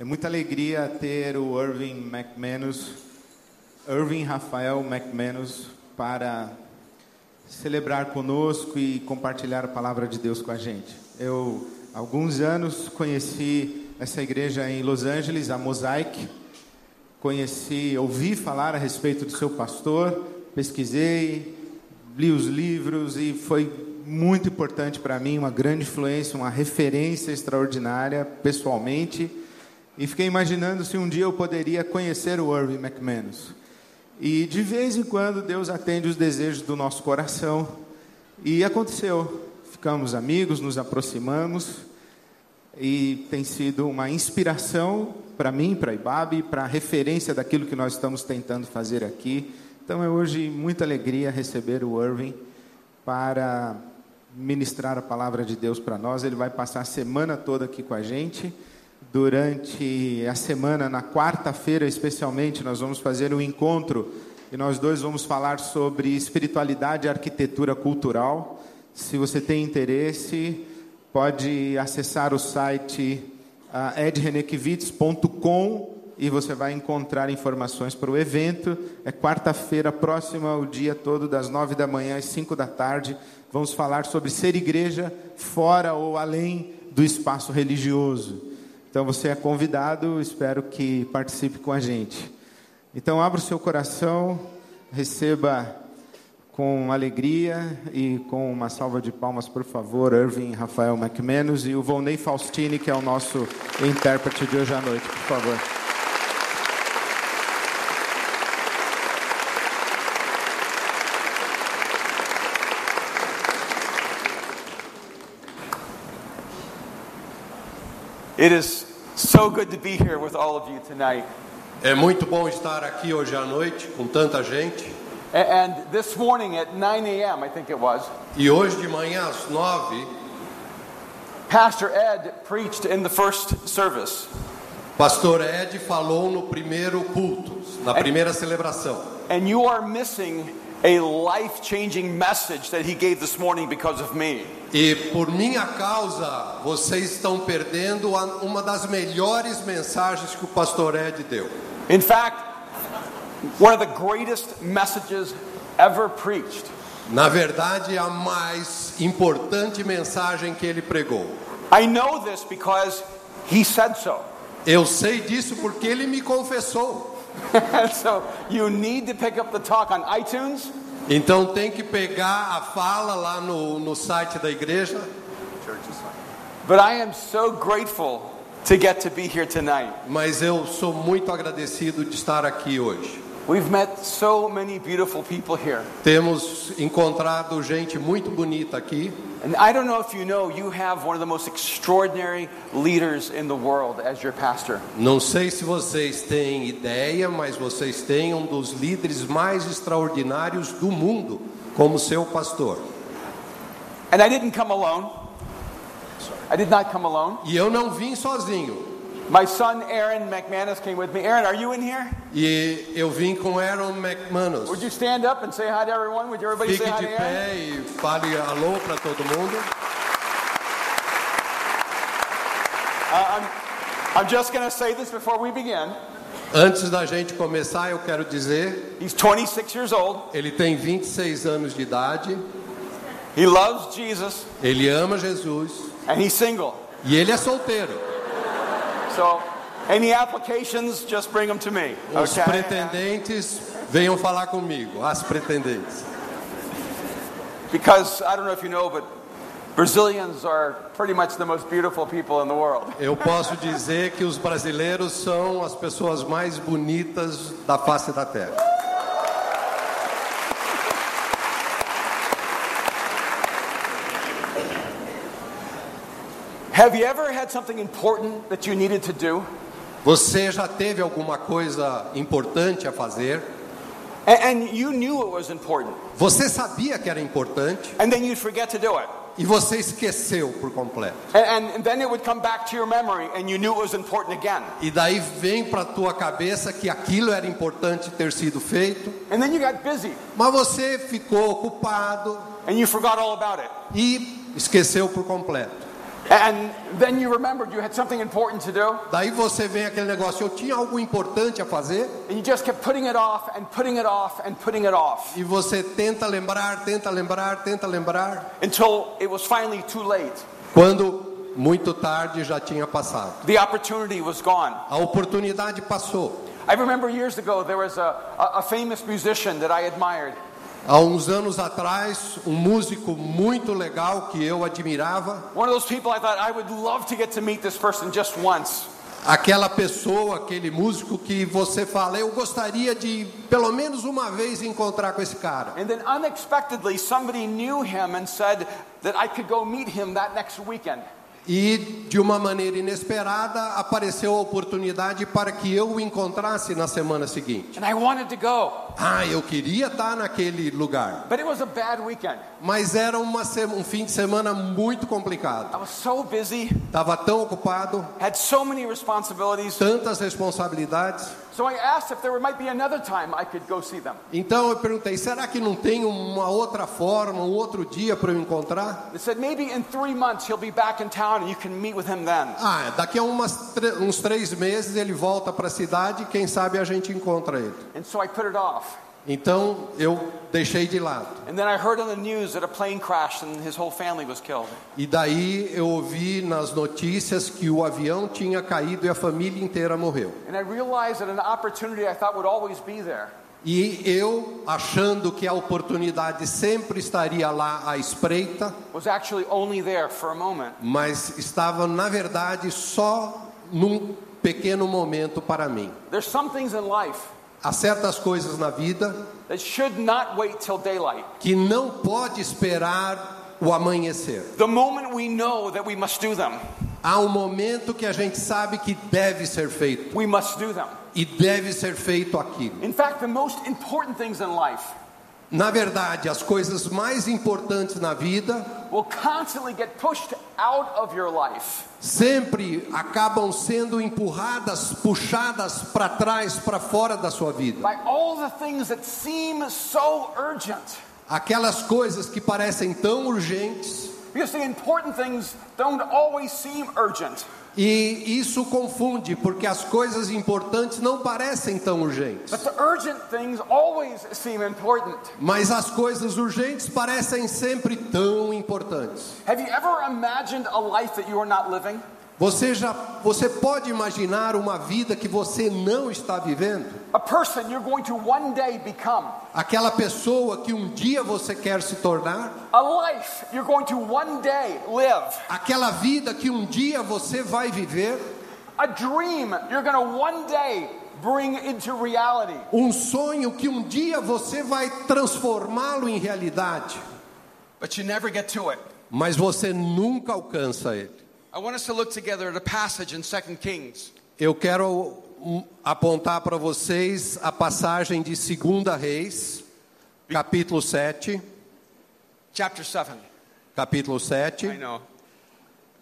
É muita alegria ter o Irving McManus, Irving Rafael McManus, para celebrar conosco e compartilhar a palavra de Deus com a gente. Eu, há alguns anos, conheci essa igreja em Los Angeles, a Mosaic. Conheci, ouvi falar a respeito do seu pastor, pesquisei, li os livros e foi muito importante para mim, uma grande influência, uma referência extraordinária pessoalmente. E fiquei imaginando se um dia eu poderia conhecer o Irving McManus. E de vez em quando Deus atende os desejos do nosso coração. E aconteceu. Ficamos amigos, nos aproximamos. E tem sido uma inspiração para mim, para Ibabe, para referência daquilo que nós estamos tentando fazer aqui. Então é hoje muita alegria receber o Irving para ministrar a palavra de Deus para nós. Ele vai passar a semana toda aqui com a gente durante a semana, na quarta-feira especialmente, nós vamos fazer um encontro e nós dois vamos falar sobre espiritualidade e arquitetura cultural. Se você tem interesse, pode acessar o site uh, e você vai encontrar informações para o evento. É quarta-feira próxima, o dia todo, das nove da manhã às cinco da tarde. Vamos falar sobre ser igreja fora ou além do espaço religioso. Então você é convidado, espero que participe com a gente. Então abra o seu coração, receba com alegria e com uma salva de palmas, por favor, Irving Rafael McManus e o Volney Faustini, que é o nosso intérprete de hoje à noite, por favor. It is so good to be here with all of you tonight. É muito bom estar aqui hoje à noite com tanta gente. And this morning at 9 a.m., I think it was, E hoje de manhã às nove, Pastor Ed preached in the first service. Pastor Ed falou no primeiro culto, na primeira celebração. And you are missing a life changing message that he gave this morning because of me. E por minha causa, vocês estão perdendo uma das melhores mensagens que o pastor Ed deu. In fact, one of the greatest messages ever preached. Na verdade, a mais importante mensagem que ele pregou. I know this because he said so. Eu sei disso porque ele me confessou. So you need to pick up the talk on iTunes. Então tem que pegar a fala lá no, no site da igreja. But I am so grateful to get to be here tonight. Mas eu sou muito agradecido de estar aqui hoje. We've met so many beautiful people here. Temos encontrado gente muito bonita aqui. And I don't know if you know, you have one of the most extraordinary leaders in the world as your pastor. Não sei se vocês têm ideia, mas vocês têm um dos líderes mais extraordinários do mundo como seu pastor. And I didn't come alone. I did not come alone. E eu não vim sozinho. My son Aaron McManus came with me. Aaron, are you in here? E eu vim com Aaron McManus. Would you stand up and say hi to everyone? Would everybody Fique say hi de to Aaron? pé e fale alô para todo mundo. Uh, I'm, I'm just going to say this before we begin. Antes da gente começar, eu quero dizer, He's 26 years old. ele tem 26 anos de idade, He loves Jesus, ele ama Jesus and he's single. e ele é solteiro. So, any applications, just bring them to me. Os Okay? pretendentes venham falar comigo, as pretendentes. Because I don't know if you know, but Brazilians are pretty much the most beautiful people in the world. Eu posso dizer que os brasileiros são as pessoas mais bonitas da face da terra. Have you ever had something important that you needed to do? Você já teve alguma coisa importante a fazer? And, and you knew it was important, Você sabia que era importante and then you'd forget to do it. e você esqueceu por completo. And, and then it would come back to your memory, and you knew it was important again. E daí vem para tua cabeça que aquilo era importante ter sido feito, And then you got busy, mas você ficou ocupado and you forgot all about it. e esqueceu por completo. And then you remembered you had something important to do, Daí você vem aquele negócio, eu tinha algo importante a fazer, and you just kept putting it off and putting it off and putting it off e você tenta lembrar, tenta lembrar, tenta lembrar, until it was finally too late. quando muito tarde já tinha passado. The opportunity was gone. A oportunidade passou. I remember years ago there was a, a, a famous musician that I admired. Há uns anos atrás, um músico muito legal que eu admirava, One of those people I thought I would love to get to meet this person just once. aquela pessoa, aquele músico que você fala, eu gostaria de pelo menos uma vez encontrar com esse cara. And then unexpectedly, somebody knew him and said that I could go meet him that next weekend. E de uma maneira inesperada apareceu a oportunidade para que eu o encontrasse na semana seguinte. And I wanted to go, Ah, eu queria estar naquele lugar, but it was a bad weekend. mas era uma um fim de semana muito I complicado. was so busy, Estava tão ocupado, tantas responsabilidades. So I asked if there might be another time I could go see them. Então eu perguntei: será que não tem uma outra forma, um outro dia para eu encontrar? They said maybe in three months he'll be back in town and you can meet with him then. Ah, daqui a umas uns três meses ele volta para a cidade, quem sabe a gente encontra ele. And so I put it off. Então eu deixei de lado. And then I heard on the news that a plane crashed and his whole family was killed. E daí eu ouvi nas notícias que o avião tinha caído e a família inteira morreu. And I realized that an opportunity I thought would always be there E eu, achando que a oportunidade sempre estaria lá à espreita, was actually only there for a moment. mas estava na verdade só num pequeno momento para mim. There's some things in life Há certas coisas na vida that should not wait till daylight. que não pode esperar o amanhecer. Há um momento que a gente sabe que deve ser feito e deve ser feito aquilo. In fact, the most important things in life Na verdade, as coisas mais importantes na vida will constantly get pushed out of your life sempre acabam sendo empurradas, puxadas para trás, para fora da sua vida. by all the things that seem so urgent. Aquelas coisas que parecem tão urgentes Because the important things don't always seem urgent. E isso confunde, porque as coisas importantes não parecem tão urgentes. But the urgent things always seem important. Mas as coisas urgentes parecem sempre tão importantes. Have you ever imagined a life that you are not living? Você já, você pode imaginar uma vida que você não está vivendo? Aquela pessoa que um dia você quer se tornar? Aquela vida que um dia você vai viver? A dream you're going to one day bring into reality. Um sonho que um dia você vai transformá-lo em realidade, But you never get to it. mas você nunca alcança ele. I want us to look together at a passage in 2 Kings. Eu quero hum, apontar para vocês a passagem de 2 Reis, capítulo 7, Chapter 7. capítulo I 7, know.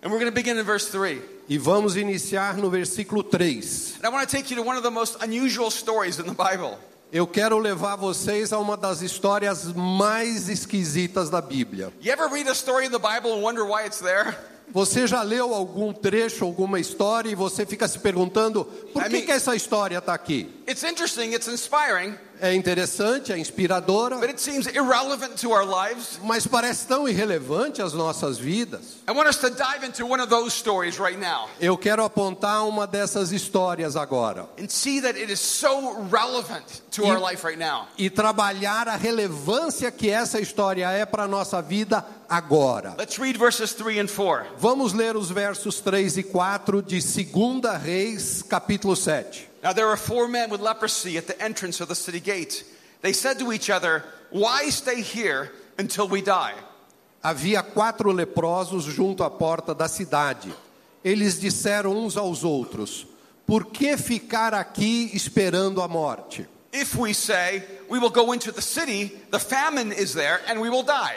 And we're going to begin in verse 3. e vamos iniciar no versículo 3. And I want to take you to one of the most unusual stories in the Bible. Eu quero levar vocês a uma das histórias mais esquisitas da Bíblia. You ever read a story in the Bible and wonder why it's there? Você já leu algum trecho, alguma história e você fica se perguntando por que, mean- que essa história está aqui? It's interesting, it's inspiring, É interessante, é inspiradora, but it seems irrelevant to our lives. mas parece tão irrelevante às nossas vidas. I want us to dive into one of those stories right now Eu quero apontar uma dessas histórias agora and see that it is so relevant to our life right now. e trabalhar a relevância que essa história é para a nossa vida agora. Let's read verses 3 and 4. Vamos ler os versos 3 e 4 de 2 Reis, capítulo 7. Now there were four men with leprosy at the entrance of the city gate. They said to each other, Why stay here until we die? Havia quatro leprosos junto à porta da cidade. Eles disseram uns aos outros: Por que ficar aqui esperando a morte? If we say, We will go into the city, the famine is there, and we will die.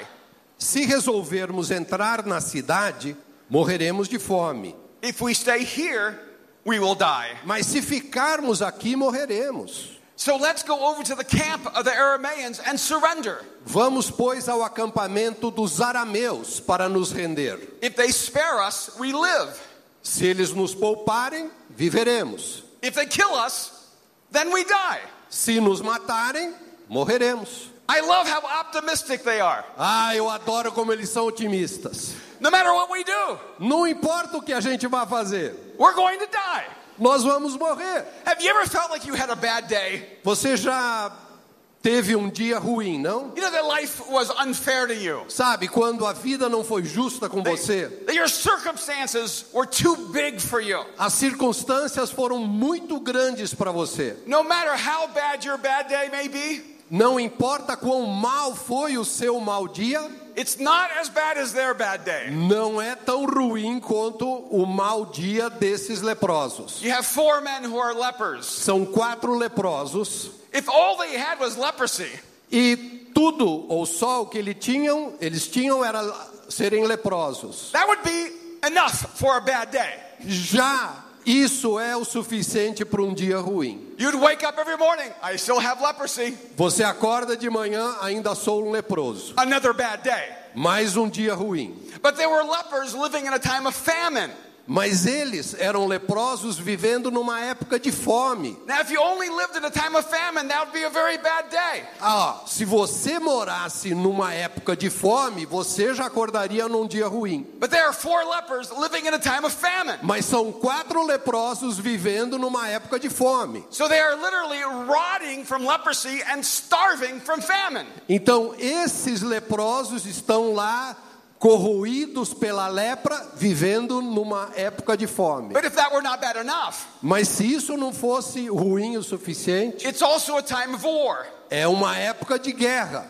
Se resolvermos entrar na cidade, morreremos de fome. If we stay here, we will die. Mas se ficarmos aqui, morreremos. So let's go over to the camp of the Arameans and surrender. Vamos, pois, ao acampamento dos arameus para nos render. If they spare us, we live. Se eles nos pouparem, viveremos. If they kill us, then we die. Se nos matarem, morreremos. I love how optimistic they are. Ah, eu adoro como eles são otimistas. No matter what we do, Não importa o que a gente vai fazer, we're going to die. nós vamos morrer. Have you ever felt like you had a bad day? Você já teve um dia ruim, não? You know that life was unfair to you. Sabe, quando a vida não foi justa com você, that your circumstances were too big for you. as circunstâncias foram muito grandes para você. No matter how bad your bad day may be, Não importa quão mal foi o seu mau dia, it's not as bad as their bad day. não é tão ruim quanto o mau dia desses leprosos. You have four men who are lepers. São quatro leprosos If all they had was leprosy, e tudo ou só o que eles tinham, eles tinham era serem leprosos. that would be enough for a bad day. Já isso é o suficiente para um dia ruim. You'd wake up every morning, I still have leprosy. Você acorda de manhã, ainda sou um leproso. Another bad day. Mais um dia ruim. But they were lepers living in a time of famine. Mas eles eram leprosos vivendo numa época de fome. Ah, se você morasse numa época de fome, você já acordaria num dia ruim. But there are four lepers living in a time of famine. Mas são quatro leprosos vivendo numa época de fome. So they are literally rotting from leprosy and starving from famine. Então, esses leprosos estão lá corroídos pela lepra, vivendo numa época de fome. But if that were not bad enough, Mas se isso não fosse ruim o suficiente, it's also a time of war. é uma época de guerra.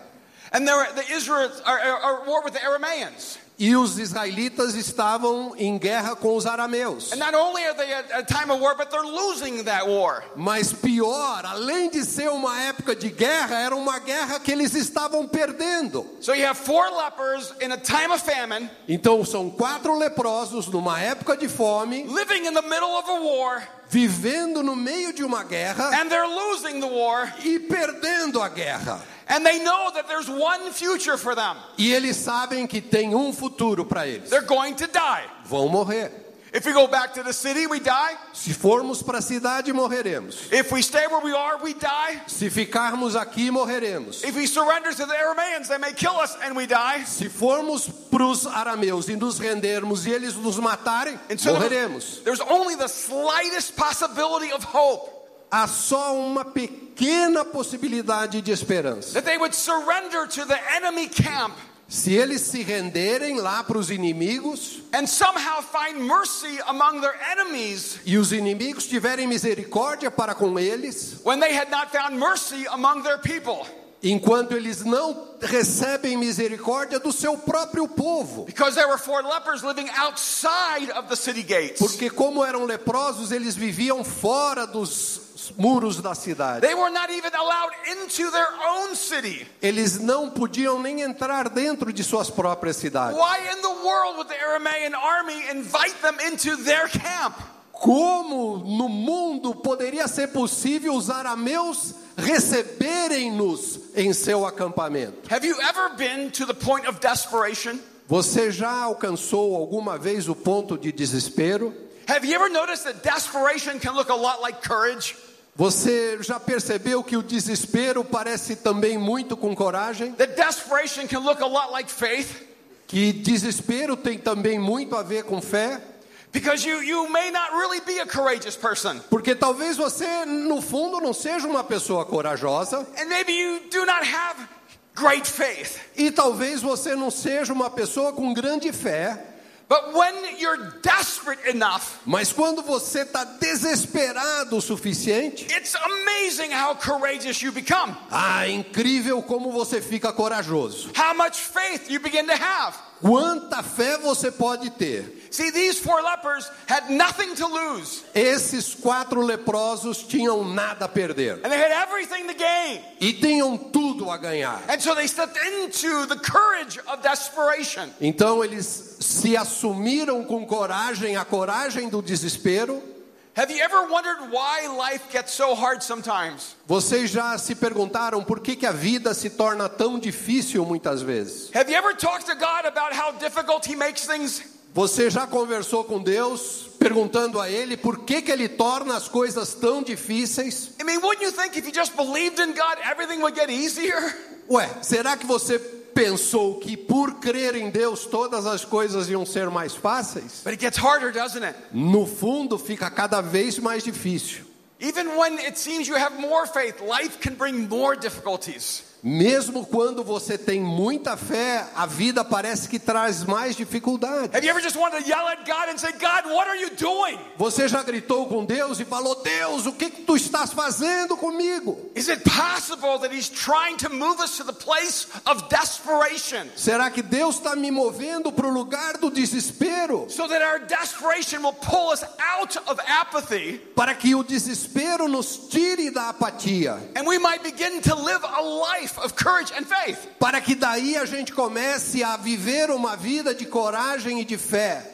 And there, the Israelites are, are, are at war with the Arameans. E os israelitas estavam em guerra com os arameus. And not only are they at a time of war, but they're losing that war. Mas pior, além de ser uma época de guerra, era uma guerra que eles estavam perdendo. So you have four lepers in a time of famine, Então são quatro leprosos numa época de fome, living in the middle of a war, vivendo no meio de uma guerra and they're losing the war, e perdendo a guerra. and they know that there's one future for them. E eles sabem que tem um futuro para eles. They're going to die. Vão morrer. If we go back to the city, we die. Se formos para a cidade, morreremos. If we stay where we are, we die. Se ficarmos aqui, morreremos. If we surrender to the Arameans, they may kill us and we die. Se formos para os arameus e nos rendermos e eles nos matarem, so morreremos. there's only the slightest possibility of hope Há só uma pequena possibilidade de esperança. that they would surrender to the enemy camp Se eles se renderem lá para os inimigos and somehow find mercy among their enemies e os inimigos tiverem misericórdia para com eles, when they had not found mercy among their people. enquanto eles não recebem misericórdia do seu próprio povo. Because there were four lepers living outside of the city gates. Porque, como eram leprosos, eles viviam fora dos muros da cidade. They were not even allowed into their own city. Eles não podiam nem entrar dentro de suas próprias cidades. Why in the world would the Aramean army invite them into their camp? Como no mundo poderia ser possível os arameus receberem-nos em seu acampamento? Have you ever been to the point of desperation? Você já alcançou alguma vez o ponto de desespero? Have you ever noticed that desperation can look a lot like courage? Você já percebeu que o desespero parece também muito com coragem? That desperation can look a lot like faith? Que desespero tem também muito a ver com fé? Because you, you may not really be a courageous person. Porque talvez você, no fundo, não seja uma pessoa corajosa And maybe you do not have great faith. e talvez você não seja uma pessoa com grande fé. But when you're desperate enough, Mas quando você está desesperado o suficiente, it's amazing how courageous you become. ah, incrível como você fica corajoso. How much faith you begin to have. Quanta fé você pode ter? See, these four lepers had nothing to lose, Esses quatro leprosos tinham nada a perder and they had everything to gain. e tinham tudo a ganhar. And so they stepped into the courage of desperation. Então eles se assumiram com coragem, a coragem do desespero, Have you ever wondered why life gets so hard sometimes? Vocês já se perguntaram por que, que a vida se torna tão difícil muitas vezes? Have you ever talked to God about how difficult He makes things? Você já conversou com Deus perguntando a Ele por que, que Ele torna as coisas tão difíceis? I mean, wouldn't you think if you just believed in God, everything would get easier? Ué, será que você pensou que por crer em Deus todas as coisas iam ser mais fáceis? But it gets harder, doesn't it? No fundo, fica cada vez mais difícil. Even when it seems you have more faith, life can bring more difficulties. Mesmo quando você tem muita fé, a vida parece que traz mais dificuldades. Have you ever just wanted to yell at God and say, God, what are you doing? Você já gritou com Deus e falou: Deus, o que, que tu estás fazendo comigo? Is it possible that He's trying to move us to the place of desperation Será que Deus está me movendo para o lugar do desespero? so that our desperation will pull us out of apathy Para que o desespero nos tire da apatia? and we might begin to live a life of courage and faith? Para que daí a gente comece a viver uma vida de coragem e de fé?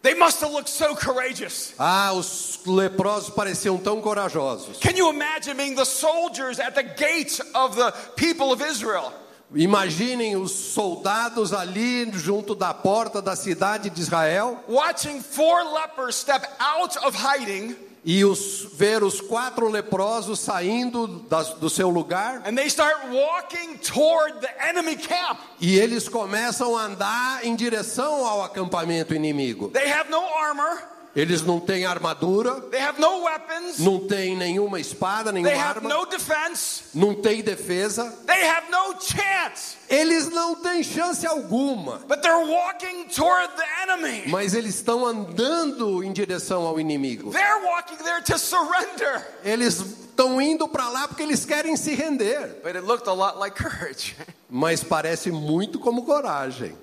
They must have looked so courageous. Ah, os leprosos pareciam tão corajosos. Can you imagine being the soldiers at the gates of the people of Israel? Imaginem os soldados ali junto da porta da cidade de Israel Watching four lepers step out of hiding e os, ver os quatro leprosos saindo das- do seu lugar and they start walking toward the enemy camp. e eles começam a andar em direção ao acampamento inimigo. They have no armor, Eles não têm armadura, they have no weapons, não têm nenhuma espada, nenhuma they have arma, no defense, não têm defesa. they have no chance. Eles não têm chance alguma, But they're walking toward the enemy. mas eles estão andando em direção ao inimigo. They're walking there to surrender. Eles estão indo para lá porque eles querem se render, But it looked a lot like courage. mas parece muito como coragem.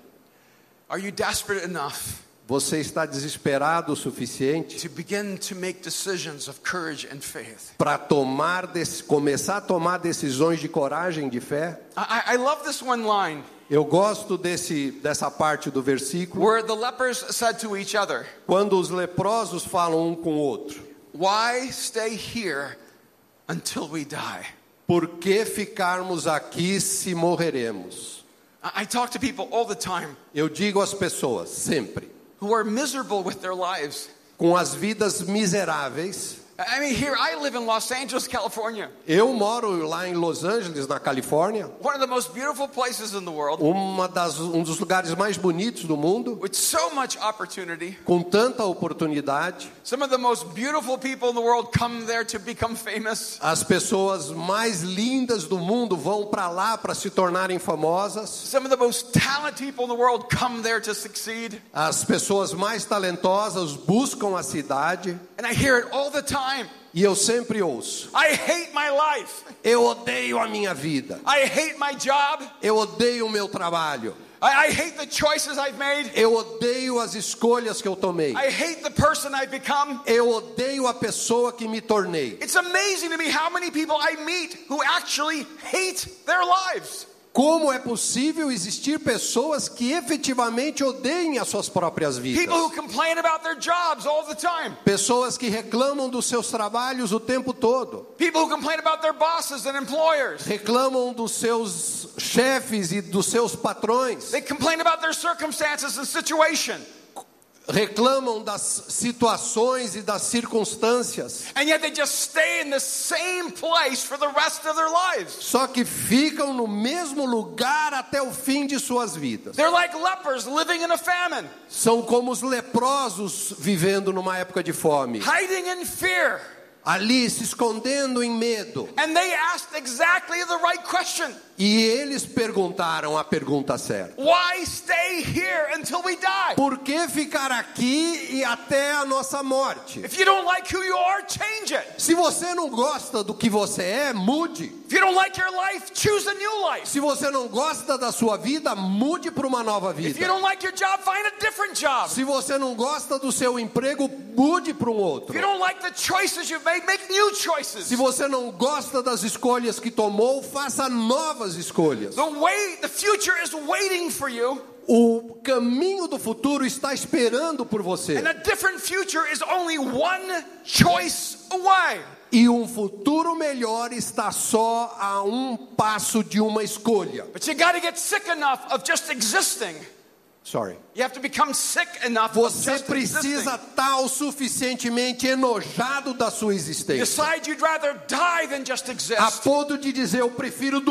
Are you desperate enough Você está desesperado o suficiente para tomar começar a tomar decisões de coragem, de fé? I, I love this one line Eu gosto desse, dessa parte do versículo, where the lepers said to each other, quando os leprosos falam um com o outro: Why stay here until we die? Por que ficarmos aqui se morreremos? I, I talk to people all the time Eu digo às pessoas, sempre, who are miserable with their lives. com as vidas miseráveis. I mean, here I live in Los Angeles, California, Eu moro lá em Los Angeles, na Califórnia, one of the most beautiful places in the world, uma das, um dos lugares mais bonitos do mundo, with so much opportunity. com tanta oportunidade. Some of the most beautiful people in the world come there to become famous. As pessoas mais lindas do mundo vão para lá para se tornarem famosas. Some of the most talented people in the world come there to succeed. As pessoas mais talentosas buscam a cidade. And I hear it all the time. E eu sempre ouço: I hate my life. Eu odeio a minha vida. I hate my job. Eu odeio o meu trabalho. I, I hate the choices I've made. Eu odeio as escolhas que eu tomei. I hate the person I've become. Eu odeio a pessoa que me tornei. It's amazing to me how many people I meet who actually hate their lives. Como é possível existir pessoas que efetivamente odeiem as suas próprias vidas? People who complain about their jobs all the time. Pessoas que reclamam dos seus trabalhos o tempo todo. People who complain about their bosses and employers. Reclamam dos seus chefes e dos seus patrões. They complain about their circumstances and situation. Reclamam das situações e das circunstâncias. And yet they just stay in the same place for the rest of their lives. Só que ficam no mesmo lugar até o fim de suas vidas. Like lepers living in a famine, São como os leprosos vivendo numa época de fome. hiding in fear. Ali se escondendo em medo. And they asked exactly the right question E eles perguntaram a pergunta certa. Why stay here until we die? Por que ficar aqui e até a nossa morte? If you don't like who you are, change it. Se você não gosta do que você é, mude. Se você não gosta da sua vida, mude para uma nova vida. don't like your job, find a different job. Se você não gosta do seu emprego, mude para um outro. If you don't like the choices you've made, make new choices. Se você não gosta das escolhas que tomou, faça novas escolhas. The way the future is waiting for you. O caminho do futuro está esperando por você. And a different future is only one choice away. E um futuro melhor está só a um passo de uma escolha. But you got to get sick enough of just existing. Sorry. You have to become sick enough of Você just precisa estar o suficientemente enojado da sua existência. Decide you'd rather die than just A exist. ponto de dizer, eu prefiro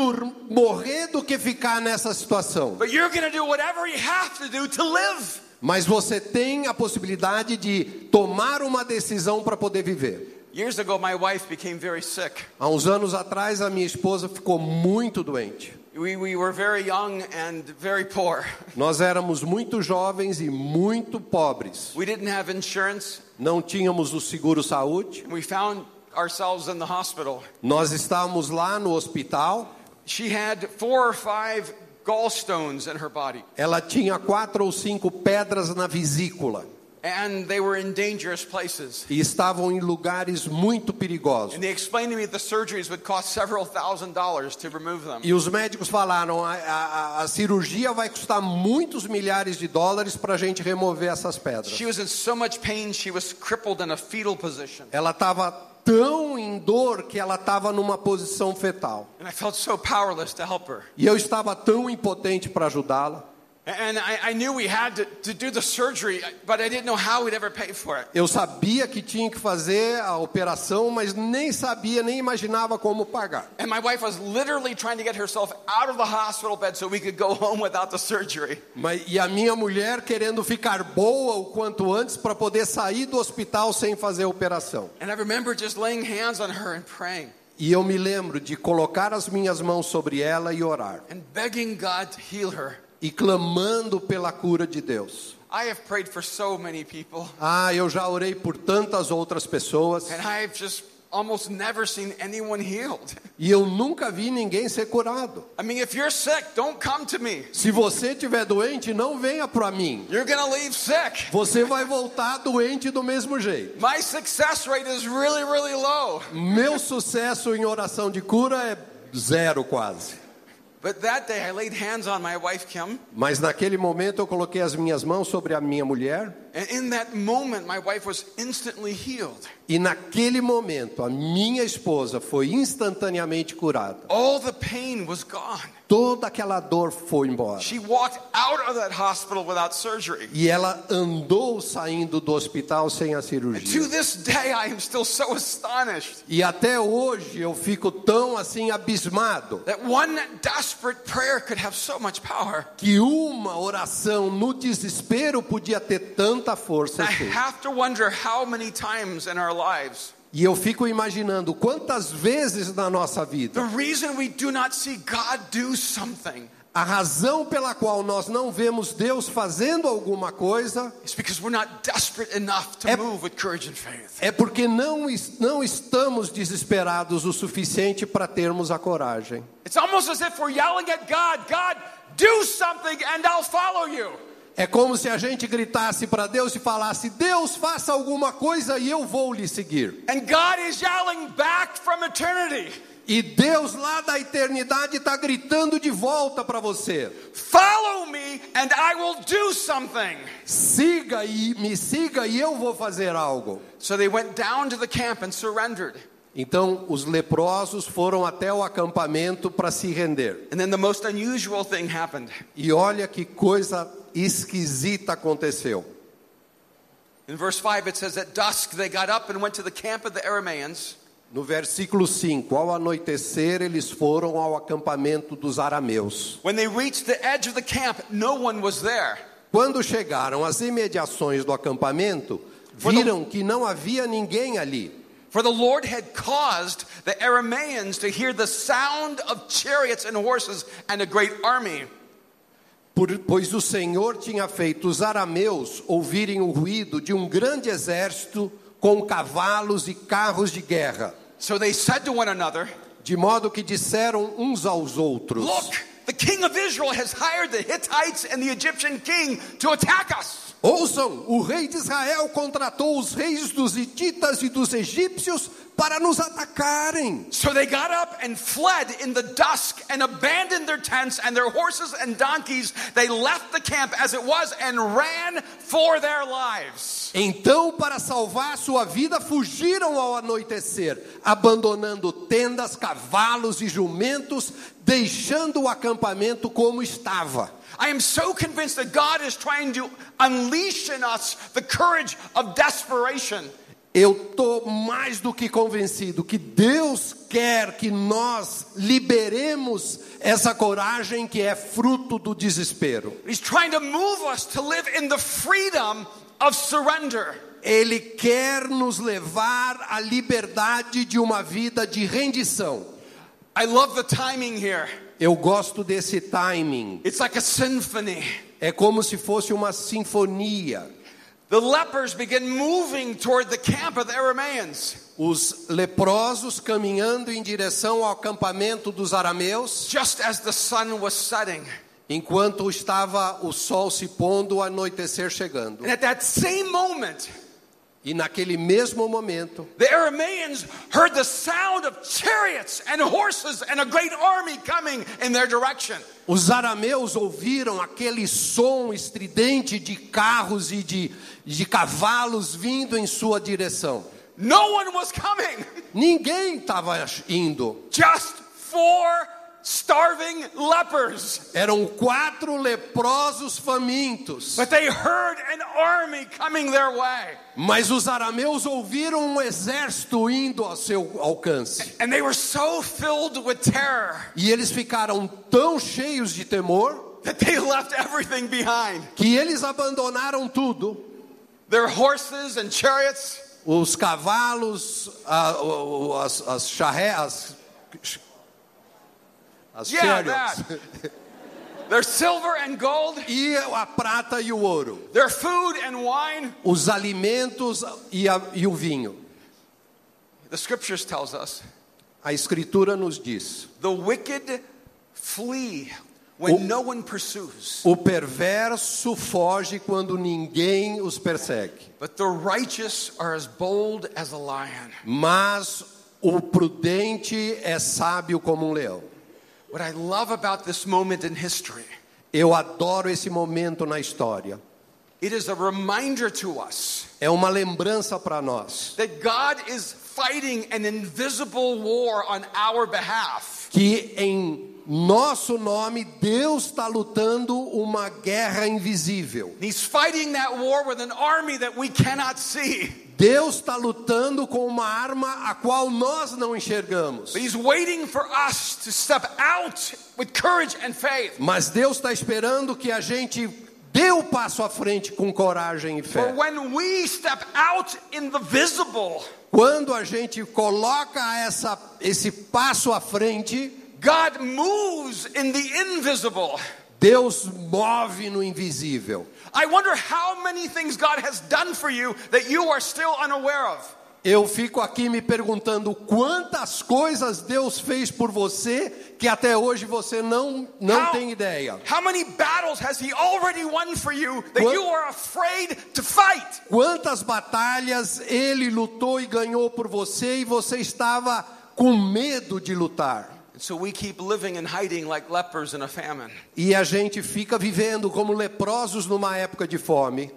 morrer do que ficar nessa situação. But you're going to do whatever you have to do to live. Mas você tem a possibilidade de tomar uma decisão para poder viver. Years ago, my wife became very sick. Há uns anos atrás, a minha esposa ficou muito doente. We, we were very young and very poor. Nós éramos muito jovens e muito pobres. We didn't have insurance. Não tínhamos o seguro saúde. We found ourselves in the hospital. Nós estávamos lá no hospital. She had four or five gallstones in her body, Ela tinha quatro ou cinco pedras na vesícula and they were in dangerous places. e estavam em lugares muito perigosos. And they explained to me that the surgeries would cost several thousand dollars to remove them. E os médicos falaram: a, a- a cirurgia vai custar muitos milhares de dólares para a gente remover essas pedras. She was in so much pain, she was crippled in a fetal position. Ela estava tão em dor que ela estava numa posição fetal. And I felt so powerless to help her. E eu estava tão impotente para ajudá-la. And I, I knew we had to, to do the surgery, but I didn't know how we'd ever pay for it. Eu sabia que tinha que fazer a operação, mas nem sabia, nem imaginava como pagar. And my wife was literally trying to get herself out of the hospital bed so we could go home without the surgery. Mas, e a minha mulher querendo ficar boa o quanto antes para poder sair do hospital sem fazer a operação. And I remember just laying hands on her and praying E eu me lembro de colocar as minhas mãos sobre ela e orar. and begging God to heal her. E clamando pela cura de Deus. I have prayed for so many people, Ah, eu já orei por tantas outras pessoas. and I've just almost never seen anyone healed. E eu nunca vi ninguém ser curado. I mean, if you're sick, don't come to me. Se você estiver doente, não venha para mim. You're to leave sick. Você vai voltar doente do mesmo jeito. My success rate is really, really low. Meu sucesso em oração de cura é zero quase. Mas naquele momento eu coloquei as minhas mãos sobre a minha mulher and in that moment, my wife was instantly healed. e naquele momento a minha esposa foi instantaneamente curada. All the pain was gone. Toda aquela dor foi embora. She walked out of that hospital without surgery. E ela andou saindo do hospital sem a And to cirurgia. this day, I am still so astonished E até hoje eu fico tão assim abismado that one desperate prayer could have so much power. que uma oração no desespero podia ter tanta força. I have to wonder how many times in our lives E eu fico imaginando quantas vezes na nossa the vida reason we do not see God do something a razão pela qual nós não vemos Deus fazendo alguma coisa is because we're not desperate enough to É- move with courage and faith. é porque não, não estamos desesperados o suficiente para termos a coragem. It's almost as if we're yelling at God, God, do something and I'll follow you. É como se a gente gritasse para Deus e falasse: Deus, faça alguma coisa e eu vou lhe seguir. And God is yelling back from eternity, E Deus lá da eternidade está gritando de volta para você: follow me and I will do something. siga e me siga e eu vou fazer algo. So they went down to the camp and surrendered. Então os leprosos foram até o acampamento para se render. And then the most unusual thing happened. E olha que coisa esquisita aconteceu. In verse 5, it says, At dusk they got up and went to the camp of the Arameans. No versículo 5, ao anoitecer eles foram ao acampamento dos arameus. Quando chegaram às imediações do acampamento, viram que não havia ninguém ali. For the Lord had caused the Arameans to hear the sound of chariots and horses and a great army. Por- pois o Senhor tinha feito os arameus ouvirem o ruído de um grande exército com cavalos e carros de guerra, So they said to one another, de modo que disseram uns aos outros: Look, the king of Israel has hired the Hittites and the Egyptian king to attack us. Ouçam, o rei de Israel contratou os reis dos hititas e dos egípcios para nos atacarem. So they got up and fled in the dusk and abandoned their tents and their horses and donkeys. They left the camp as it was and ran for their lives. Então, para salvar sua vida, fugiram ao anoitecer, abandonando tendas, cavalos e jumentos, deixando o acampamento como estava. I am so convinced that God is trying to unleash in us the courage of desperation. Eu estou mais do que convencido que Deus quer que nós liberemos essa coragem que é fruto do desespero. He's trying to move us to live in the freedom of surrender. Ele quer nos levar à liberdade de uma vida de rendição. I love the timing here. Eu gosto desse timing. It's like a symphony. É como se fosse uma sinfonia. The lepers begin moving toward the camp of the Arameans. Os leprosos caminhando em direção ao acampamento dos arameus, just as the sun was setting. enquanto estava o sol se pondo, o anoitecer chegando. And at that same moment, E naquele mesmo momento, the Arameans heard the sound of chariots and horses and a great army coming in their direction. os arameus ouviram aquele som estridente de carros e de, de cavalos vindo em sua direção. No one was coming, Ninguém estava indo. just four starving lepers. Eram quatro leprosos famintos. But they heard an army coming their way. Mas os arameus ouviram um exército indo ao seu alcance. And they were so filled with terror E eles ficaram tão cheios de temor that they left everything behind que eles abandonaram tudo. their horses and chariots, Os cavalos, as, as as Yeah, chariots, their silver and gold, e a prata e o ouro, their food and wine. os alimentos e, a- e o vinho. The scriptures tells us A escritura nos diz: the wicked flee when O- no one pursues, o perverso foge quando ninguém os persegue, but the righteous are as bold as a lion. mas o prudente é sábio como um leão. What I love about this moment in history, Eu adoro esse momento na história. it is a reminder to us É uma lembrança para nós that God is fighting an invisible war on our behalf. que em nosso nome Deus está lutando uma guerra invisível. He's fighting that war with an army that we cannot see. Deus está lutando com uma arma a qual nós não enxergamos. Mas Deus está esperando que a gente dê o passo à frente com coragem e fé. when we step out in the visible, Quando a gente coloca essa, esse passo à frente, God moves in the invisible. Deus move no invisível. I wonder how many things God has done for you that you are still unaware of. Eu fico aqui me perguntando quantas coisas Deus fez por você que até hoje você não, não how, tem ideia. How many battles has He already won for you that What- you are afraid to fight? Quantas batalhas Ele lutou e ganhou por você e você estava com medo de lutar. And so we keep living and hiding like lepers in a famine. E a gente fica vivendo como leprosos numa época de fome.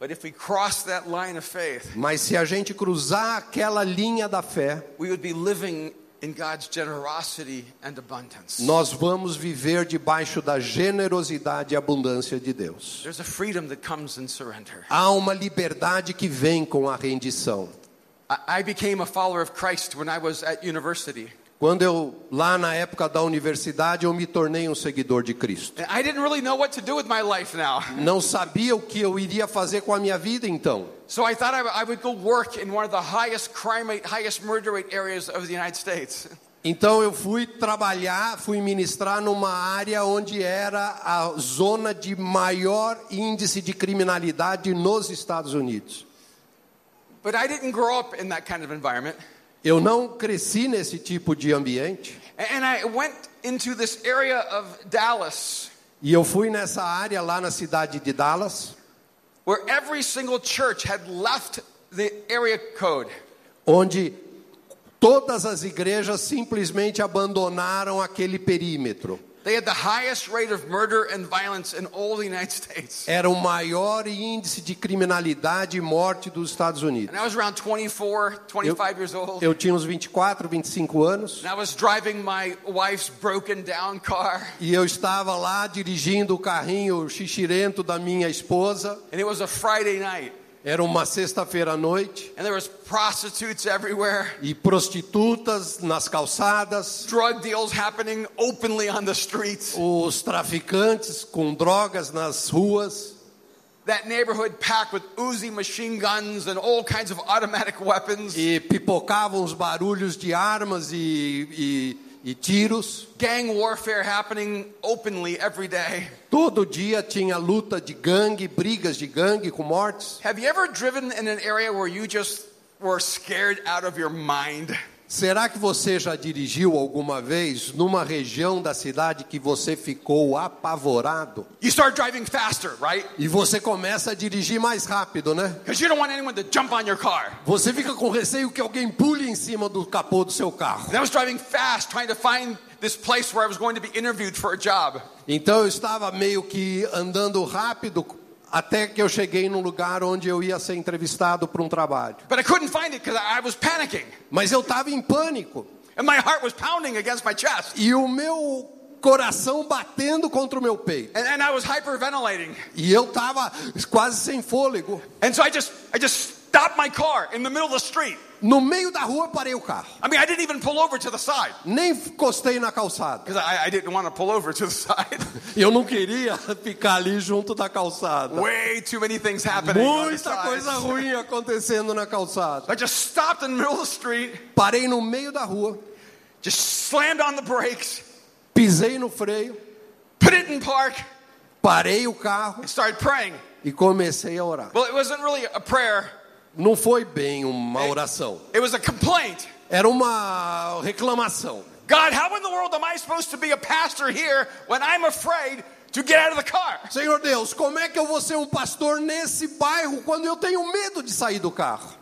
But if we cross that line of faith, Mas se a gente cruzar aquela linha da fé, we would be living in God's generosity and abundance. nós vamos viver debaixo da generosidade e abundância de Deus. There's a freedom that comes in surrender. Há uma liberdade que vem com a rendição. I became a follower of Christ when I was at university. Quando eu, lá na época da universidade, eu me tornei um seguidor de Cristo. And I didn't really know what to do with my life now. Não sabia o que eu iria fazer com a minha vida então. So I thought I, I would go work in one of the highest crime rate, highest murder rate areas of the United States. Então eu fui trabalhar, fui ministrar numa área onde era a zona de maior índice de criminalidade nos Estados Unidos. But I didn't grow up in that kind of environment. Eu não cresci nesse tipo de ambiente. And I went into this area of Dallas. E eu fui nessa área lá na cidade de Dallas. where every single church had left the area code. onde todas as igrejas simplesmente abandonaram aquele perímetro. They had the highest rate of murder and violence in all the United States. Era o maior índice de criminalidade e morte dos Estados Unidos. And I was around 24, 25 years old. Eu tinha uns 24, 25 anos And I was driving my wife's broken down car. e eu estava lá dirigindo o carrinho xixirento da minha esposa. And it was a Friday night. Era uma sexta-feira à noite And there was prostitutes everywhere. e prostitutas nas calçadas, Drug deals happening openly on the streets. os traficantes com drogas nas ruas. That neighborhood packed with Uzi machine guns and all kinds of automatic weapons. E pipocavam os barulhos de armas e, e, e tiros. Gang warfare happening openly every day. Todo dia tinha luta de gangue, brigas de gangue com mortes. Have you ever driven in an area where you just were scared out of your mind? Será que você já dirigiu alguma vez numa região da cidade que você ficou apavorado? You start driving faster, right? E você começa a dirigir mais rápido, né? Because you don't want anyone to jump on your car. Você fica com receio que alguém pule em cima do capô do seu carro. And I was driving fast, trying to find this place where I was going to be interviewed for a job. Então eu estava meio que andando rápido até que eu cheguei num lugar onde eu ia ser entrevistado para um trabalho. But I couldn't find it because I was panicking. Mas eu estava em pânico And my heart was pounding against my chest. e o meu coração batendo contra o meu peito. And, and I was hyperventilating. E eu estava quase sem fôlego. And so I just I just stopped my car in the middle of the street. No meio da rua parei o carro. I mean, I didn't even pull over to the side Nem encostei na calçada. because I, I didn't want to pull over to the side. Eu não queria ficar ali junto da calçada. Way too many things happening. Muita coisa ruim acontecendo na calçada. I just stopped in the middle of the street, Parei no meio da rua, just slammed on the brakes, pisei no freio, put it in park, parei o carro and started praying. e comecei a orar. Well, it wasn't really a prayer. Não foi bem uma oração. It was a complaint. Era uma reclamação. God, how in the world am I supposed to be a pastor here when I'm afraid to get out of the car? Senhor Deus, como é que eu vou ser um pastor nesse bairro quando eu tenho medo de sair do carro?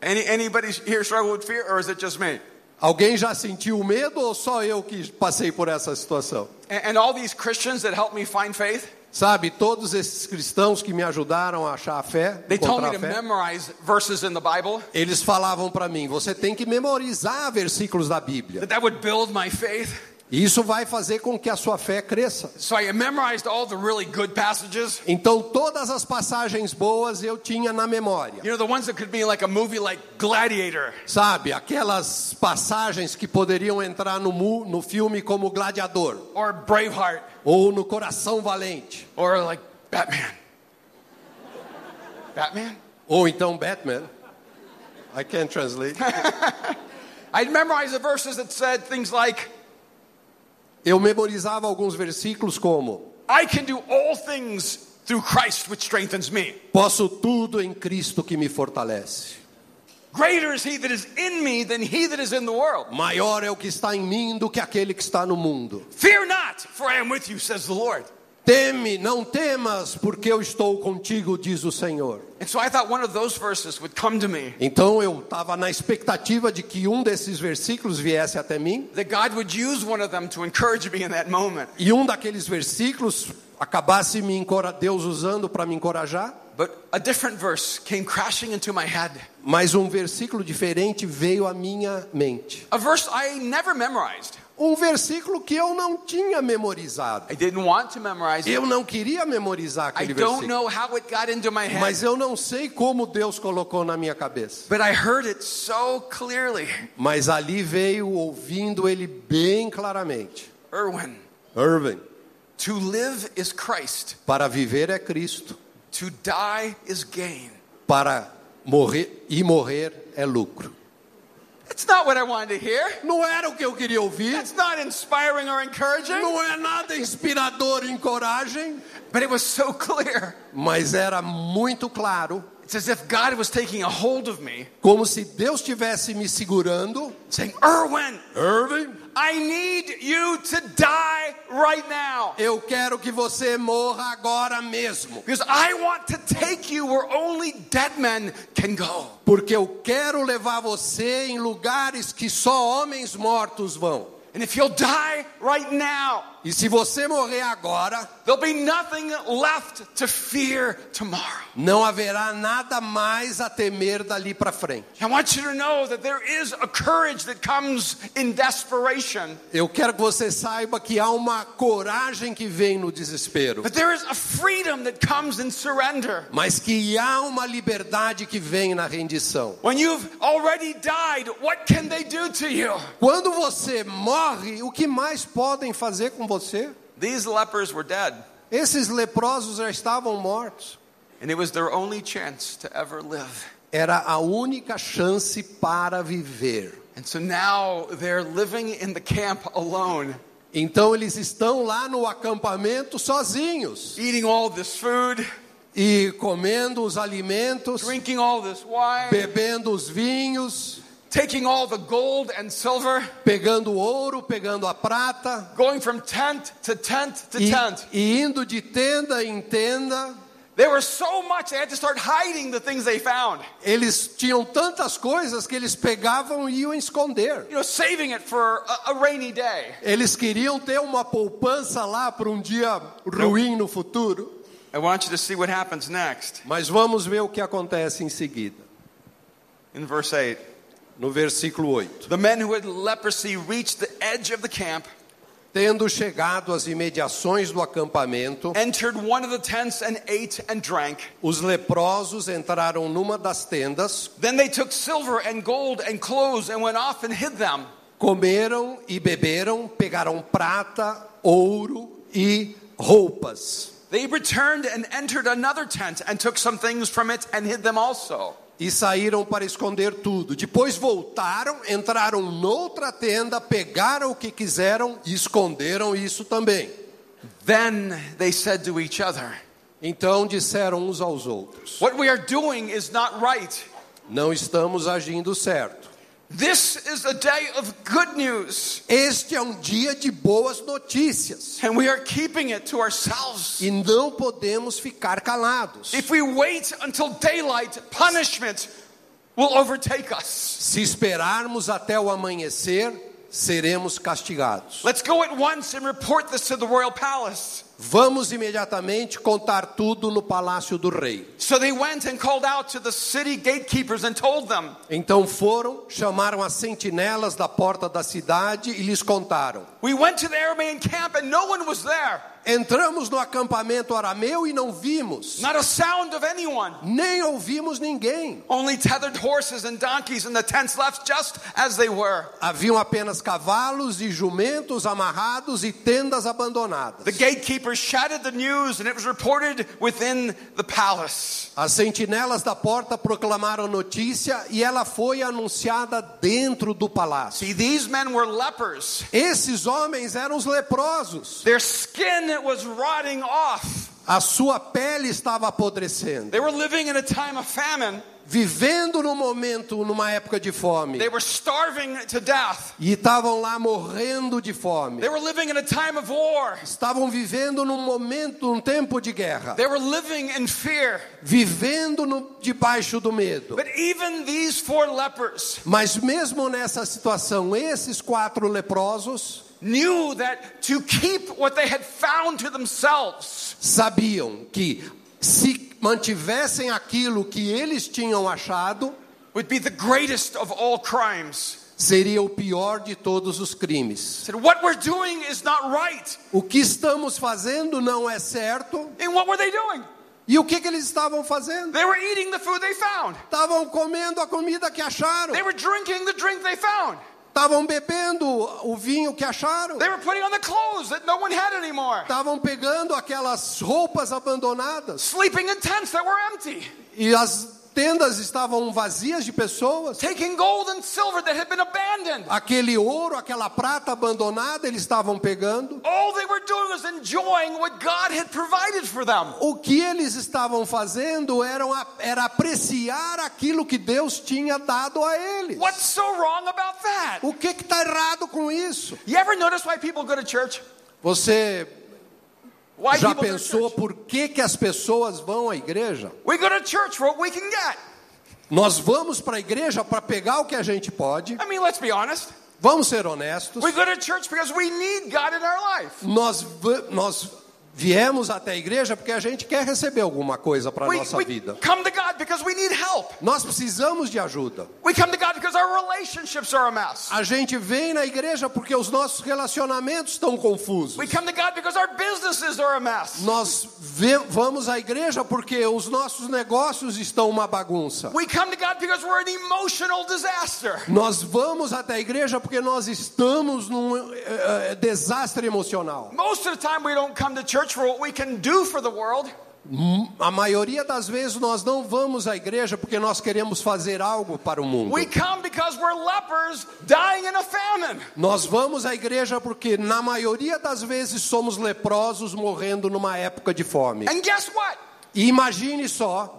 Any, anybody here struggle with fear, or is it just me? Alguém já sentiu medo ou só eu que passei por essa situação? And, and all these Christians that helped me find faith, Sabe, todos esses cristãos que me ajudaram a achar a fé, they told me encontrar a fé, memorize verses in the Bible, eles falavam para mim: você tem que memorizar versículos da Bíblia. that would build my faith. E Isso vai fazer com que a sua fé cresça. So I memorized all the really good passages. Então, todas as passagens boas eu tinha na memória. You know, the ones that could be like a movie like Gladiator. Sabe, aquelas passagens que poderiam entrar no, no filme como Gladiador, or Braveheart, ou no Coração Valente, or like Batman. Batman? ou então Batman. I can't translate. I'd memorize the verses that said things like, Eu memorizava alguns versículos como: I can do all things through Christ which strengthens me. Posso tudo em Cristo que me fortalece. Greater is he that is in me than he that is in the world. Maior é o que está em mim do que aquele que está no mundo. Fear not, for I am with you, says the Lord. Teme, não temas, porque eu estou contigo, diz o Senhor. And so I thought one of those verses would come to me, Então eu estava na expectativa de que um desses versículos viesse até mim, that God would use one of them to encourage me in that moment. e um daqueles versículos acabasse me Deus usando para me encorajar, But a different verse came crashing into my head. mas um versículo diferente veio à minha mente. A verse I never memorized. Um versículo que eu não tinha memorizado. I didn't want to memorize it. Eu não queria memorizar I aquele don't versículo, know how it got into my head. mas eu não sei como Deus colocou na minha cabeça. But I heard it so clearly. Mas ali veio ouvindo ele bem claramente. Erwin, Irving, to live is Christ, para viver é Cristo, to die is gain. para morrer e morrer é lucro. That's not what I wanted to hear. Não era o que eu queria ouvir, not inspiring or encouraging. não é nada inspirador e encoragem, But it was so clear. mas era muito claro, It's as if God was taking a hold of me, como se Deus estivesse me segurando. saying, Erwin, Irving, I need you to die right now. Eu quero que você morra agora mesmo. Because I want to take you where only dead men can go. Porque eu quero levar você em lugares que só homens mortos vão. And if you'll die right now, E se você morrer agora, there'll be nothing left to fear tomorrow. não haverá nada mais a temer dali para frente. I want you to know that there is a courage that comes in desperation, Eu quero que você saiba que há uma coragem que vem no desespero, but there is a freedom that comes in surrender. mas que há uma liberdade que vem na rendição. When you've already died, what can they do to you? Quando você morre, o que mais podem fazer com você? These lepers were dead, Esses leprosos já estavam mortos. and it was their only chance to ever live. Era a única chance para viver. And so now they're living in the camp alone, Então eles estão lá no acampamento sozinhos eating all this food, e comendo os alimentos, drinking all this wine, bebendo os vinhos, taking all the gold and silver, pegando o ouro, pegando a prata going from tent to tent to e, tent. e indo de tenda em tenda. There were so much they had to start hiding the things they found. Eles tinham tantas coisas que eles pegavam e iam esconder. You know, saving it for a, a rainy day. Eles queriam ter uma poupança lá para um dia ruim no futuro. I want you to see what happens next Mas vamos ver o que acontece em seguida. in verse 8. No versículo 8. The men who had leprosy reached the edge of the camp, Tendo chegado às imediações do acampamento, entered one of the tents, and ate and drank. os leprosos entraram numa das tendas, Then they took silver and gold and clothes and went off and hid them. comeram e beberam, pegaram prata, ouro e roupas. They returned and entered another tent and took some things from it and hid them also. E saíram para esconder tudo. Depois voltaram, entraram noutra tenda, pegaram o que quiseram e esconderam isso também. Then they said to each other, Então disseram uns aos outros: What we are doing is not right. Não estamos agindo certo. This is a day of good news, Este é um dia de boas notícias and we are keeping it to ourselves. e não podemos ficar calados. If we wait until daylight, punishment will overtake us. Se esperarmos até o amanhecer, seremos castigados. Let's go at once and report this to the royal palace. Vamos imediatamente contar tudo no palácio do rei. So they went and called out to the city gatekeepers and told them, Então foram, chamaram as sentinelas da porta da cidade e lhes contaram: We went to the Aramean camp and no one was there. Entramos no acampamento arameu e não vimos, Not a sound of anyone. nem ouvimos ninguém. Only tethered horses and donkeys and the tents left just as they were. Haviam apenas cavalos e jumentos amarrados e tendas abandonadas. The gatekeepers shouted the news and it was reported within the palace. As sentinelas da porta proclamaram notícia e ela foi anunciada dentro do palácio. See, these men were lepers. Esses homens eram os leprosos. Their skin was rotting off. A sua pele estava apodrecendo. They were living in a time of famine. Vivendo no momento, numa época de fome. They were starving to death. E estavam lá morrendo de fome. They were living in a time of war. Estavam vivendo num momento, num tempo de guerra. They were living in fear. Vivendo no, debaixo do medo. But even these four lepers Mas mesmo nessa situação, esses quatro leprosos knew that to keep what they had found to themselves sabiam que se mantivessem aquilo que eles tinham achado, would be the greatest of all crimes. seria o pior de todos os crimes. Said, what we're doing is not right. O que estamos fazendo não é certo. And what were they doing? E o que, que eles estavam fazendo? They were eating the food they found. Estavam comendo a comida que acharam. They were drinking the drink they found. Estavam bebendo o vinho que acharam. They were putting on the clothes that no one had anymore. Estavam pegando aquelas roupas abandonadas. Sleeping in tents that were empty. E as tendas estavam vazias de pessoas. Taking gold and silver that had been abandoned. Aquele ouro, aquela prata abandonada, eles estavam pegando. All they were doing was enjoying what God had provided for them. O que eles estavam fazendo era, era apreciar aquilo que Deus tinha dado a eles. What's so wrong about that? that? O que está errado com isso? You ever notice why people go to church? Você já pensou por que, que as pessoas vão à igreja? We go to church for what we can get. Nós vamos para a igreja para pegar o que a gente pode. I mean, let's be honest. Vamos ser honestos. We go to church because we need God in our life. Nós, nós viemos até a igreja porque a gente quer receber alguma coisa para a We, nossa vida. come to God because we need help. Nós precisamos de ajuda. A gente vem na igreja porque os nossos relacionamentos estão confusos. Nós vamos à igreja porque os nossos negócios estão uma bagunça. Nós vamos até a igreja porque nós estamos num eh, desastre emocional. Most of the time, we don't come to church for what we can do for the world. A maioria das vezes nós não vamos à igreja porque nós queremos fazer algo para o mundo. We come because we're lepers dying in a famine. Nós vamos à igreja porque na maioria das vezes somos leprosos morrendo numa época de fome. And guess what? E imagine só,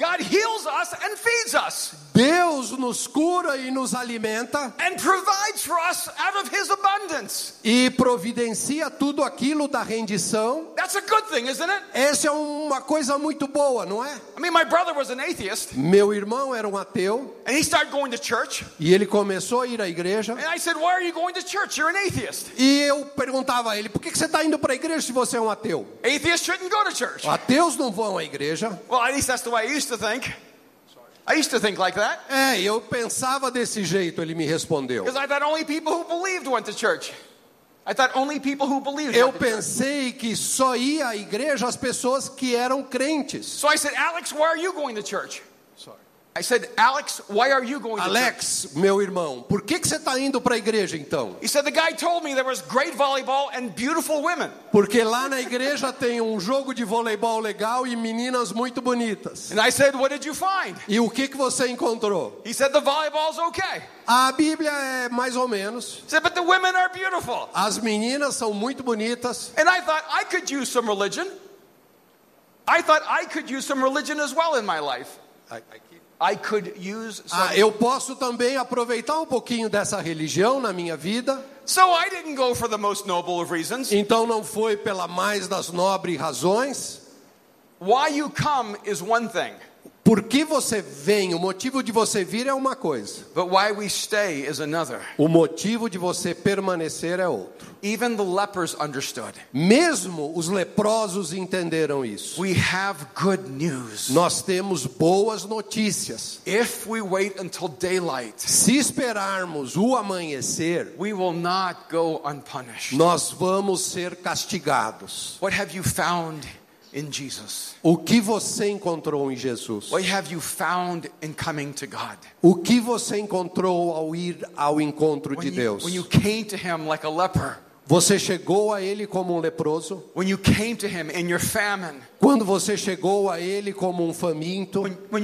Deus nos cura e nos alimenta and provides for us out of His abundance. e providencia tudo aquilo da rendição. That's a good thing, isn't it? Essa é uma coisa muito boa, não é? I mean, my brother was an atheist, Meu irmão era um ateu and he started going to church. e ele começou a ir à igreja. And I said, Why are you going to church? You're an atheist. E eu perguntava a ele: por que você está indo para a igreja se você é um ateu? Atheists shouldn't go to church. Ateus não vão à igreja. Well, at least that's the way I used to think. I used to think like that É, eu pensava desse jeito, ele me respondeu. because I thought only people who believed went to church. I thought only people who believed. Eu pensei que só ia à igreja as pessoas que eram crentes. So I said, Alex, why are you going to church? I said, Alex, why are you going? Alex, meu irmão, por que, que você está indo para a igreja então? He said, the guy told me there was great volleyball and beautiful women. Porque lá na igreja tem um jogo de voleibol legal e meninas muito bonitas. And I said, what did you find? E o que, que você encontrou? He said, the volleyball's okay. A Bíblia é mais ou menos. Said, but the women are beautiful. As meninas são muito bonitas. And I thought I could use some religion. I thought I could use some religion as well in my life. I use some. Ah, eu posso também aproveitar um pouquinho dessa religião na minha vida. So I didn't go for the most noble of reasons. Então não foi pela mais das nobres razões. Why you come is one thing, Por que você vem? O motivo de você vir é uma coisa. but why we stay is another. O motivo de você permanecer é outro. Even the lepers understood. Mesmo os leprosos entenderam isso. We have good news. Nós temos boas notícias. If we wait until daylight, Se esperarmos o amanhecer, we will not go unpunished. nós vamos ser castigados. What have you found in Jesus? O que você encontrou em Jesus? What have you found in coming to God? O que você encontrou ao ir ao encontro de Deus? when you came to Him like a leper, Você chegou a Ele como um leproso? famine, Quando você chegou a Ele como um faminto? when, when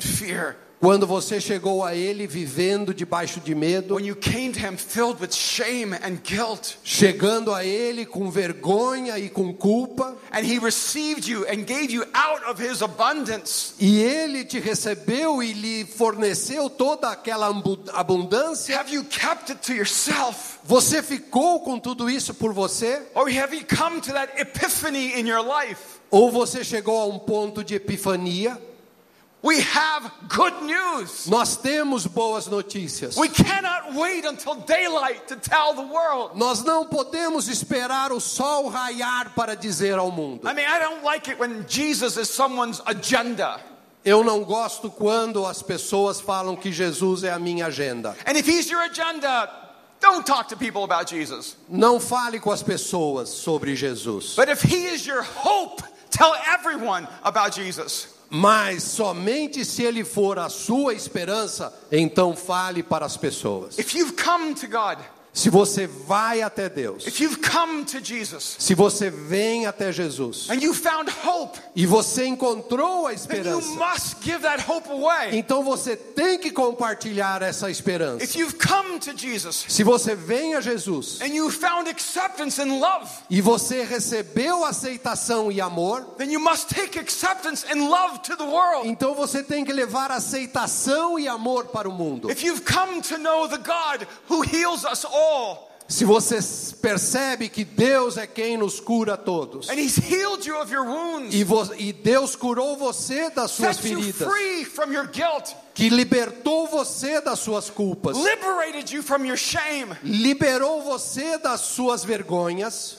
fear, Quando você chegou a Ele vivendo debaixo de medo? guilt, Chegando a Ele com vergonha e com culpa? and He received you and gave you out of His abundance, E Ele te recebeu e lhe forneceu toda aquela abundância? have you kept it to yourself? Você ficou com tudo isso por você? Or have you come to that epiphany in your life? Ou você chegou a um ponto de epifania? We have good news. Nós temos boas notícias. We cannot wait until daylight to tell the world. Nós não podemos esperar o sol raiar para dizer ao mundo. I mean, I don't like it when Jesus is someone's agenda. Eu não gosto quando as pessoas falam que Jesus é a minha agenda. And if he's your agenda, don't talk to people about Jesus. Não fale com as pessoas sobre Jesus. But if he is your hope, tell everyone about Jesus. Mas somente se ele for a sua esperança, então fale para as pessoas. If you've come to God Se você vai até Deus, if you've come to Jesus se você vem até Jesus and you found hope, e você encontrou a esperança, must give that hope away. então você tem que compartilhar essa esperança. If you've come to Jesus Se você vem a Jesus and you found acceptance and love, e você recebeu aceitação e amor, then you must take acceptance and love to the world. então você tem que levar aceitação e amor para o mundo. If you've come to know the God who heals us all, Se você percebe que Deus é quem nos cura a todos, and He's healed you of your wounds, e, e Deus curou você das suas feridas, que libertou você das suas culpas, liberated you from your shame, liberou você das suas vergonhas,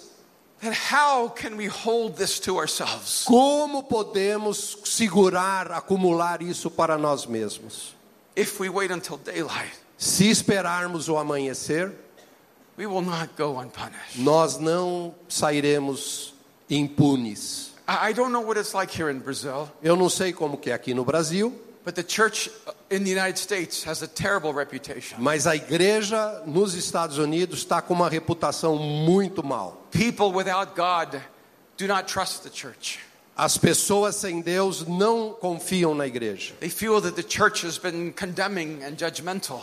then how can we hold this to ourselves? como podemos segurar, acumular isso para nós mesmos? If we wait until daylight, Se esperarmos o amanhecer, we will not go unpunished. Nós não sairemos impunes. I I don't know what it's like here in Brazil, Eu não sei como que é aqui no Brasil, but the church in the United States has a terrible reputation. mas a igreja nos Estados Unidos está com uma reputação muito mal. People without God do not trust the church. As pessoas sem Deus não confiam na igreja. They feel that the church has been condemning and judgmental.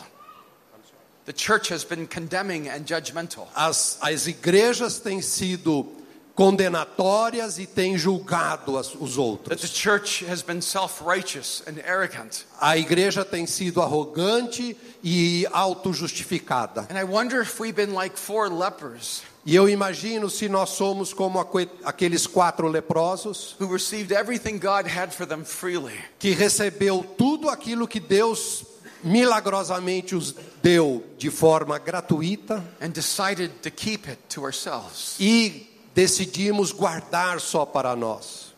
The church has been condemning and judgmental. As, as igrejas têm sido condenatórias e têm julgado as- os That outros. the church has been self righteous and arrogant. A igreja tem sido arrogante e autojustificada. And I wonder if we've been like four lepers E eu imagino se nós somos como aque- aqueles quatro leprosos who received everything God had for them freely. que recebeu tudo aquilo que Deus milagrosamente os deu de forma gratuita and decided to keep it to ourselves. e decidimos guardar só para nós.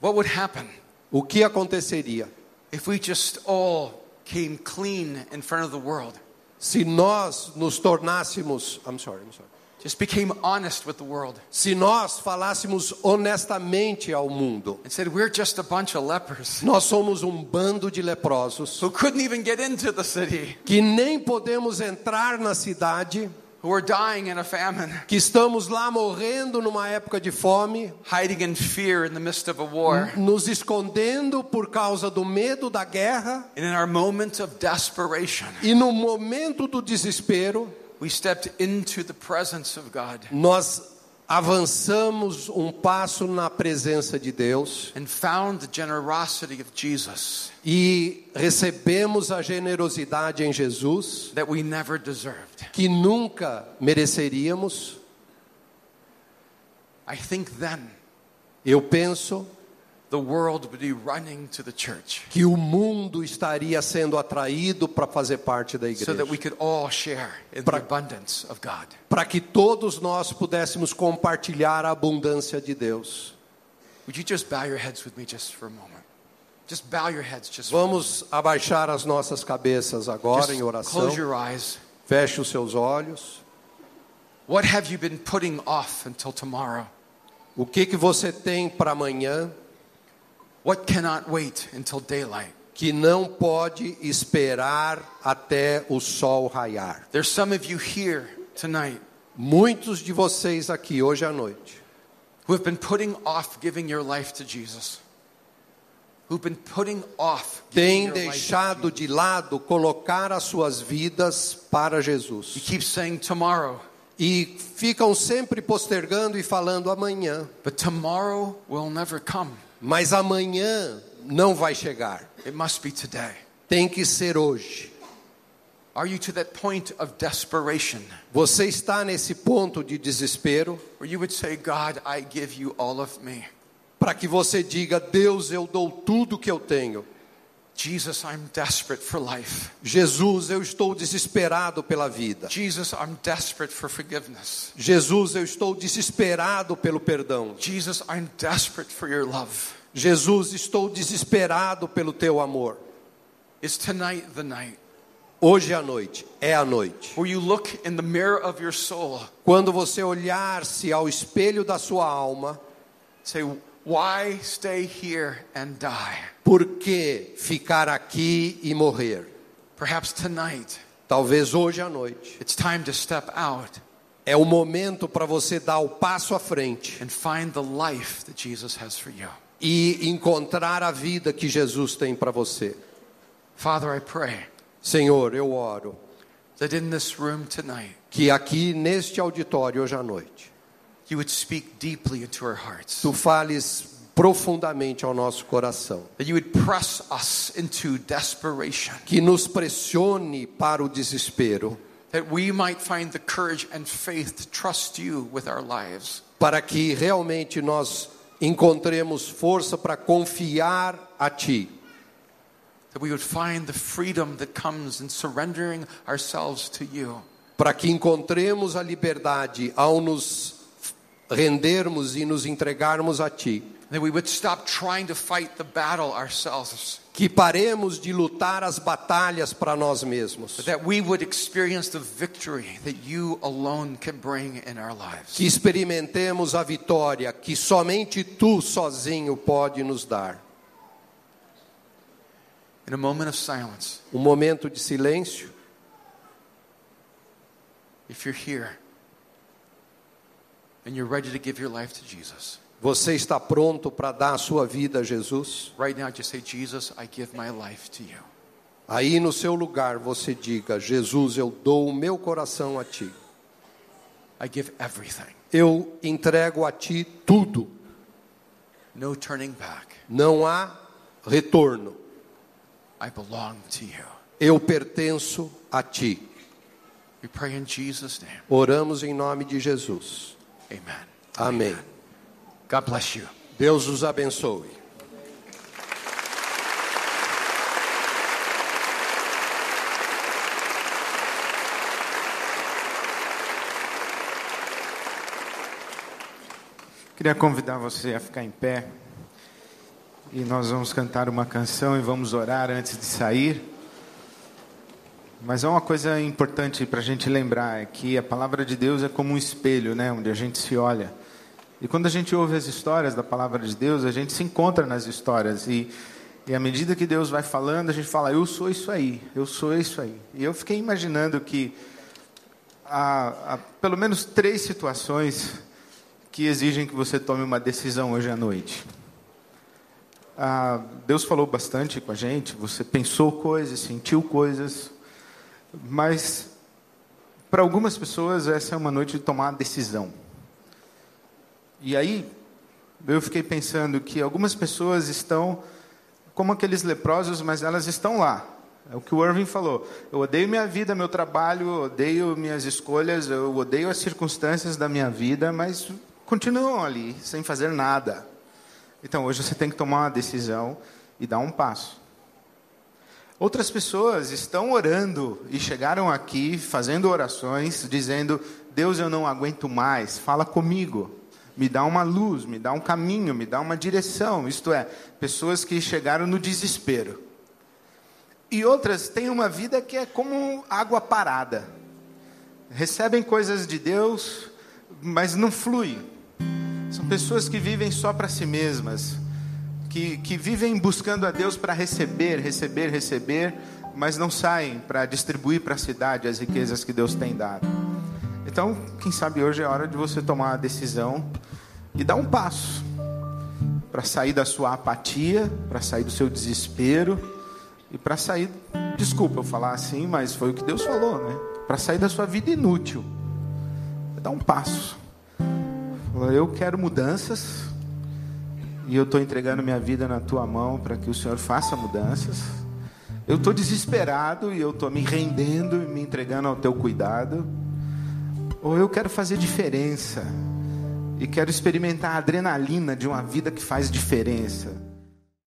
What would happen O que aconteceria if we just all came clean in front of the world? se nós nos tornássemos, I'm sorry, I'm sorry. Just became honest with the world. Se nós falássemos honestamente ao mundo, and said, We're just a bunch of lepers nós somos um bando de leprosos who couldn't even get into the city, que nem podemos entrar na cidade, who dying in a famine, que estamos lá morrendo numa época de fome, hiding in fear in the midst of a war. nos escondendo por causa do medo da guerra, And in our moment of desperation, e no momento do desespero, we stepped into the presence of God nós avançamos um passo na presença de Deus e recebemos a generosidade em Jesus that we never deserved. que nunca mereceríamos. I think then Eu penso que o mundo estaria sendo atraído para fazer parte da so that we igreja, could all share in the Pra- abundance of God. para que todos nós pudéssemos compartilhar a abundância de Deus. Would you just bow your heads with me just for a moment? Just bow your heads just for a moment. Vamos abaixar as nossas cabeças agora em oração. close your eyes. Feche os seus olhos. What have you been putting off until tomorrow? O que que você tem para amanhã What cannot wait until daylight? que não pode esperar até o sol raiar? There's some of you here tonight Muitos de vocês aqui hoje à noite who have been putting off giving your life to Jesus. Who've been putting off giving têm your life to deixado de lado colocar as suas vidas para You Jesus keep saying tomorrow, e ficam sempre postergando e falando amanhã, but tomorrow will never come. Mas amanhã não vai chegar. It must be today. Tem que ser hoje. Are you to that point of desperation Você está nesse ponto de desespero where you would say, God, I give you all of me? para que você diga: Deus, eu dou tudo que eu tenho. Jesus, I'm desperate for life. Jesus, eu estou desesperado pela vida. Jesus, I'm desperate for forgiveness. Jesus, eu estou desesperado pelo perdão. Jesus, I'm desperate for your love. Jesus, estou desesperado pelo teu amor. Is tonight the night Hoje à noite é a noite. where you look in the mirror of your soul, Quando você olhar-se ao espelho da sua alma, say, Why stay here and die? por que ficar aqui e morrer? Perhaps tonight Talvez hoje à noite. It's time to step out É o momento para você dar o passo à frente and find the life that Jesus has for you. e encontrar a vida que Jesus tem para você. Father, I pray Senhor, eu oro that in this room tonight, que aqui neste auditório hoje à noite tu fales profundamente ao nosso coração, That you would press us into desperation. que nos pressione para o desespero, That we might find the courage and faith to trust you with our lives. para que realmente nós encontremos força para confiar a ti, That we would find the freedom that comes in surrendering ourselves to you. para que encontremos a liberdade ao nos rendermos e nos entregarmos a ti. That we would stop trying to fight the battle ourselves. que paremos de lutar as batalhas para nós mesmos, But that we would experience the victory that you alone can bring in our lives. que experimentemos a vitória que somente tu sozinho pode nos dar. In a moment of silence, Um momento de silêncio. if you're here and you're ready to give your life to Jesus, Você está pronto para dar a sua vida a Jesus? right now just say, Jesus, I give my life to you. Aí no seu lugar você diga: Jesus, eu dou o meu coração a ti. I give everything. Eu entrego a ti tudo. No turning back. Não há retorno. I belong to you. Eu pertenço a ti. We pray in Jesus' name. Oramos em nome de Jesus. Amen. Amém. God bless you. Deus os abençoe. Queria convidar você a ficar em pé. E nós vamos cantar uma canção e vamos orar antes de sair. Mas é uma coisa importante para a gente lembrar é que a palavra de Deus é como um espelho, né, onde a gente se olha. E quando a gente ouve as histórias da palavra de Deus, a gente se encontra nas histórias e e à medida que Deus vai falando, a gente fala: eu sou isso aí, eu sou isso aí. E eu fiquei imaginando que há, há pelo menos três situações que exigem que você tome uma decisão hoje à noite. Ah, Deus falou bastante com a gente, você pensou coisas, sentiu coisas, mas para algumas pessoas essa é uma noite de tomar decisão. E aí eu fiquei pensando que algumas pessoas estão como aqueles leprosos, mas elas estão lá. É o que o Irving falou. Eu odeio minha vida, meu trabalho, odeio minhas escolhas, eu odeio as circunstâncias da minha vida, mas continuam ali, sem fazer nada. Então hoje você tem que tomar uma decisão e dar um passo. Outras pessoas estão orando e chegaram aqui fazendo orações, dizendo: Deus, eu não aguento mais, fala comigo, me dá uma luz, me dá um caminho, me dá uma direção. Isto é, pessoas que chegaram no desespero. E outras têm uma vida que é como água parada. Recebem coisas de Deus, mas não flui. São pessoas que vivem só para si mesmas, que, que vivem buscando a Deus para receber, receber, receber, mas não saem para distribuir para a cidade as riquezas que Deus tem dado. Então, quem sabe hoje é hora de você tomar uma decisão e dar um passo para sair da sua apatia, para sair do seu desespero e para sair, desculpa eu falar assim, mas foi o que Deus falou, né? Para sair da sua vida inútil. Dar um passo. Eu quero mudanças e eu estou entregando minha vida na tua mão para que o Senhor faça mudanças. Eu estou desesperado e eu estou me rendendo e me entregando ao teu cuidado. Ou eu quero fazer diferença e quero experimentar a adrenalina de uma vida que faz diferença.